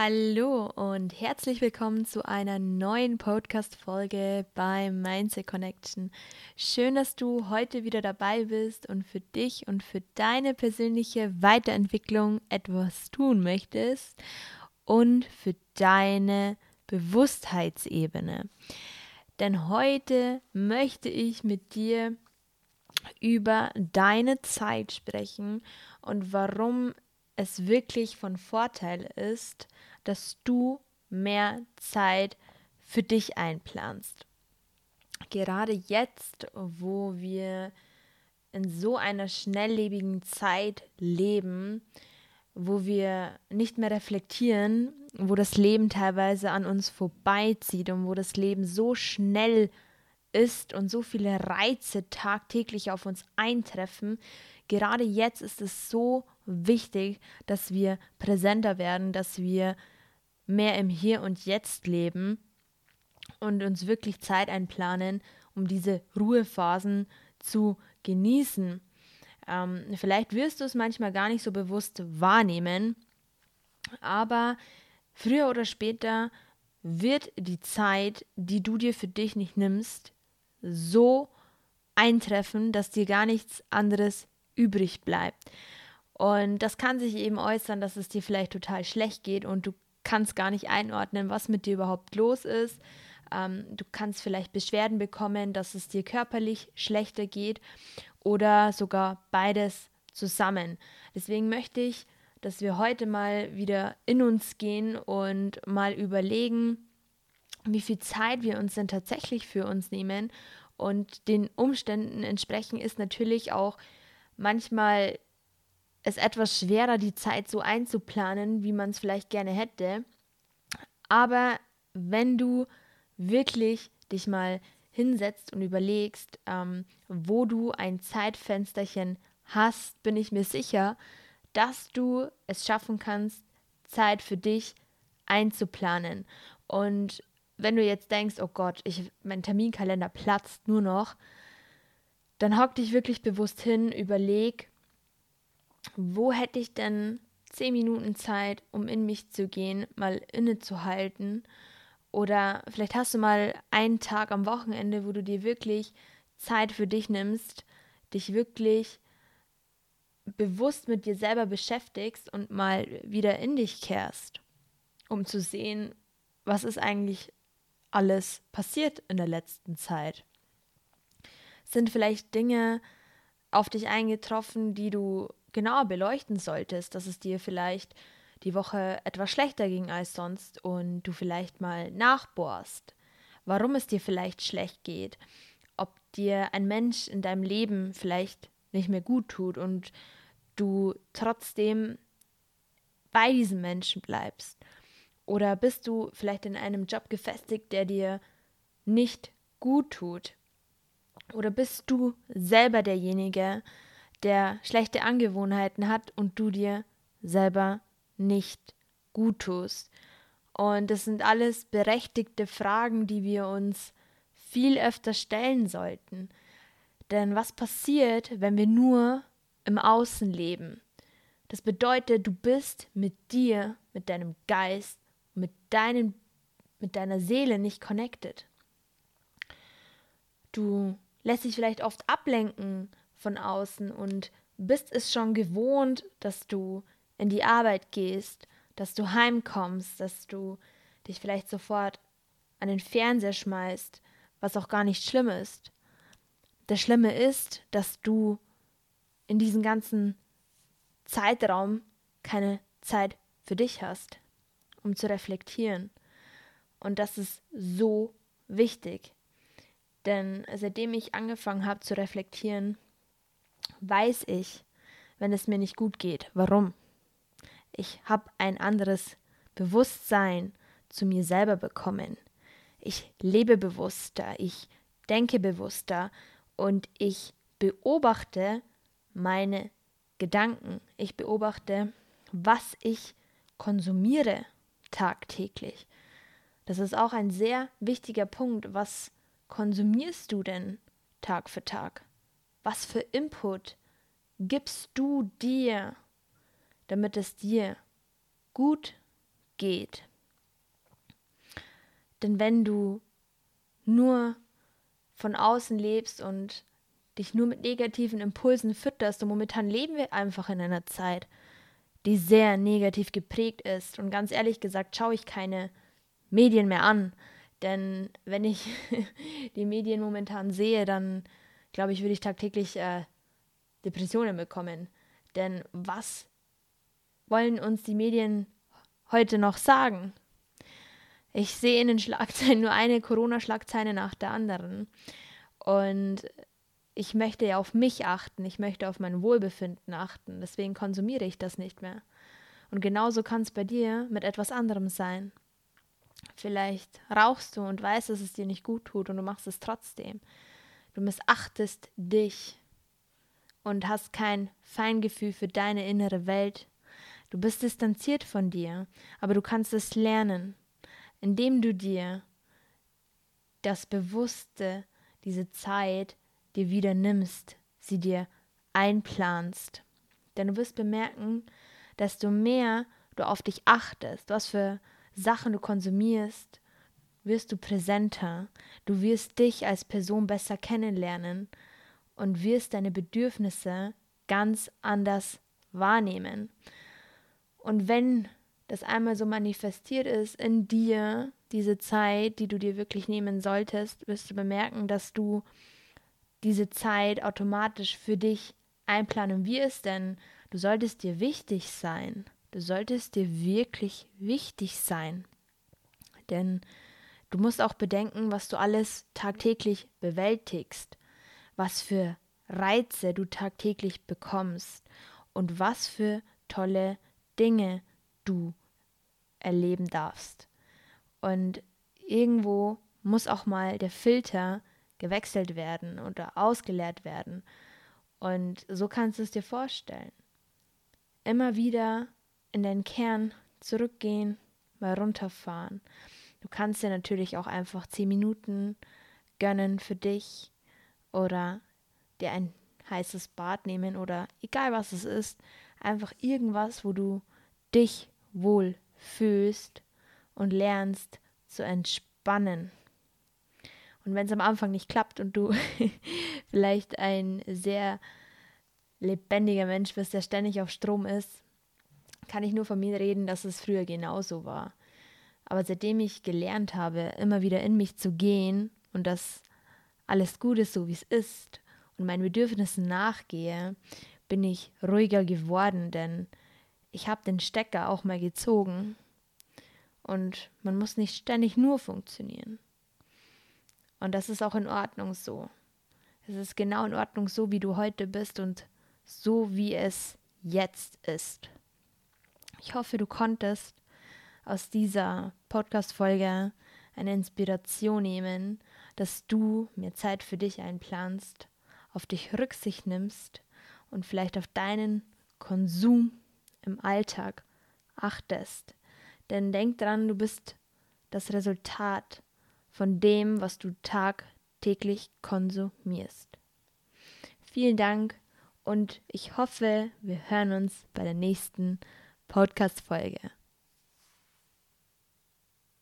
Hallo und herzlich willkommen zu einer neuen Podcast-Folge bei Mindset Connection. Schön, dass du heute wieder dabei bist und für dich und für deine persönliche Weiterentwicklung etwas tun möchtest und für deine Bewusstheitsebene. Denn heute möchte ich mit dir über deine Zeit sprechen und warum es wirklich von Vorteil ist, dass du mehr Zeit für dich einplanst. Gerade jetzt, wo wir in so einer schnelllebigen Zeit leben, wo wir nicht mehr reflektieren, wo das Leben teilweise an uns vorbeizieht und wo das Leben so schnell ist und so viele Reize tagtäglich auf uns eintreffen, gerade jetzt ist es so wichtig, dass wir präsenter werden, dass wir mehr im Hier und Jetzt leben und uns wirklich Zeit einplanen, um diese Ruhephasen zu genießen. Ähm, vielleicht wirst du es manchmal gar nicht so bewusst wahrnehmen, aber früher oder später wird die Zeit, die du dir für dich nicht nimmst, so eintreffen, dass dir gar nichts anderes übrig bleibt. Und das kann sich eben äußern, dass es dir vielleicht total schlecht geht und du kannst gar nicht einordnen, was mit dir überhaupt los ist. Ähm, du kannst vielleicht Beschwerden bekommen, dass es dir körperlich schlechter geht oder sogar beides zusammen. Deswegen möchte ich, dass wir heute mal wieder in uns gehen und mal überlegen, wie viel Zeit wir uns denn tatsächlich für uns nehmen. Und den Umständen entsprechend ist natürlich auch manchmal es etwas schwerer, die Zeit so einzuplanen, wie man es vielleicht gerne hätte. Aber wenn du wirklich dich mal hinsetzt und überlegst, ähm, wo du ein Zeitfensterchen hast, bin ich mir sicher, dass du es schaffen kannst, Zeit für dich einzuplanen. Und wenn du jetzt denkst, oh Gott, ich, mein Terminkalender platzt nur noch, dann hock dich wirklich bewusst hin, überleg, wo hätte ich denn zehn Minuten Zeit, um in mich zu gehen, mal innezuhalten? Oder vielleicht hast du mal einen Tag am Wochenende, wo du dir wirklich Zeit für dich nimmst, dich wirklich bewusst mit dir selber beschäftigst und mal wieder in dich kehrst, um zu sehen, was ist eigentlich alles passiert in der letzten Zeit. Sind vielleicht Dinge auf dich eingetroffen, die du genauer beleuchten solltest, dass es dir vielleicht die Woche etwas schlechter ging als sonst und du vielleicht mal nachbohrst, warum es dir vielleicht schlecht geht, ob dir ein Mensch in deinem Leben vielleicht nicht mehr gut tut und du trotzdem bei diesem Menschen bleibst. Oder bist du vielleicht in einem Job gefestigt, der dir nicht gut tut? Oder bist du selber derjenige, der schlechte Angewohnheiten hat und du dir selber nicht gut tust. Und das sind alles berechtigte Fragen, die wir uns viel öfter stellen sollten. Denn was passiert, wenn wir nur im Außen leben? Das bedeutet, du bist mit dir, mit deinem Geist, mit, deinen, mit deiner Seele nicht connected. Du lässt dich vielleicht oft ablenken von außen und bist es schon gewohnt, dass du in die Arbeit gehst, dass du heimkommst, dass du dich vielleicht sofort an den Fernseher schmeißt, was auch gar nicht schlimm ist. Das Schlimme ist, dass du in diesem ganzen Zeitraum keine Zeit für dich hast, um zu reflektieren. Und das ist so wichtig. Denn seitdem ich angefangen habe zu reflektieren, weiß ich, wenn es mir nicht gut geht. Warum? Ich habe ein anderes Bewusstsein zu mir selber bekommen. Ich lebe bewusster, ich denke bewusster und ich beobachte meine Gedanken. Ich beobachte, was ich konsumiere tagtäglich. Das ist auch ein sehr wichtiger Punkt. Was konsumierst du denn Tag für Tag? Was für Input gibst du dir, damit es dir gut geht. Denn wenn du nur von außen lebst und dich nur mit negativen Impulsen fütterst, und momentan leben wir einfach in einer Zeit, die sehr negativ geprägt ist. Und ganz ehrlich gesagt, schaue ich keine Medien mehr an. Denn wenn ich die Medien momentan sehe, dann glaube ich, würde ich tagtäglich äh, Depressionen bekommen. Denn was wollen uns die Medien heute noch sagen? Ich sehe in den Schlagzeilen nur eine Corona-Schlagzeile nach der anderen. Und ich möchte ja auf mich achten, ich möchte auf mein Wohlbefinden achten. Deswegen konsumiere ich das nicht mehr. Und genauso kann es bei dir mit etwas anderem sein. Vielleicht rauchst du und weißt, dass es dir nicht gut tut und du machst es trotzdem. Du missachtest dich und hast kein Feingefühl für deine innere Welt. Du bist distanziert von dir, aber du kannst es lernen, indem du dir das Bewusste, diese Zeit dir wieder nimmst, sie dir einplanst. Denn du wirst bemerken, desto mehr du auf dich achtest, was für Sachen du konsumierst, wirst du präsenter, du wirst dich als Person besser kennenlernen und wirst deine Bedürfnisse ganz anders wahrnehmen. Und wenn das einmal so manifestiert ist in dir, diese Zeit, die du dir wirklich nehmen solltest, wirst du bemerken, dass du diese Zeit automatisch für dich einplanen wirst, denn du solltest dir wichtig sein. Du solltest dir wirklich wichtig sein. Denn du musst auch bedenken, was du alles tagtäglich bewältigst, was für Reize du tagtäglich bekommst und was für tolle Dinge du erleben darfst. Und irgendwo muss auch mal der Filter gewechselt werden oder ausgeleert werden. Und so kannst du es dir vorstellen. Immer wieder in deinen Kern zurückgehen, mal runterfahren. Du kannst dir natürlich auch einfach zehn Minuten gönnen für dich oder dir ein heißes Bad nehmen oder egal was es ist, einfach irgendwas, wo du dich wohl fühlst und lernst zu entspannen. Und wenn es am Anfang nicht klappt und du vielleicht ein sehr lebendiger Mensch bist, der ständig auf Strom ist, kann ich nur von mir reden, dass es früher genauso war. Aber seitdem ich gelernt habe, immer wieder in mich zu gehen und dass alles gut ist, so wie es ist und meinen Bedürfnissen nachgehe, bin ich ruhiger geworden, denn ich habe den Stecker auch mal gezogen und man muss nicht ständig nur funktionieren. Und das ist auch in Ordnung so. Es ist genau in Ordnung so, wie du heute bist und so, wie es jetzt ist. Ich hoffe, du konntest aus dieser Podcast-Folge eine Inspiration nehmen, dass du mir Zeit für dich einplanst, auf dich Rücksicht nimmst und vielleicht auf deinen Konsum im Alltag achtest. Denn denk dran, du bist das Resultat von dem, was du tagtäglich konsumierst. Vielen Dank und ich hoffe, wir hören uns bei der nächsten Podcast-Folge.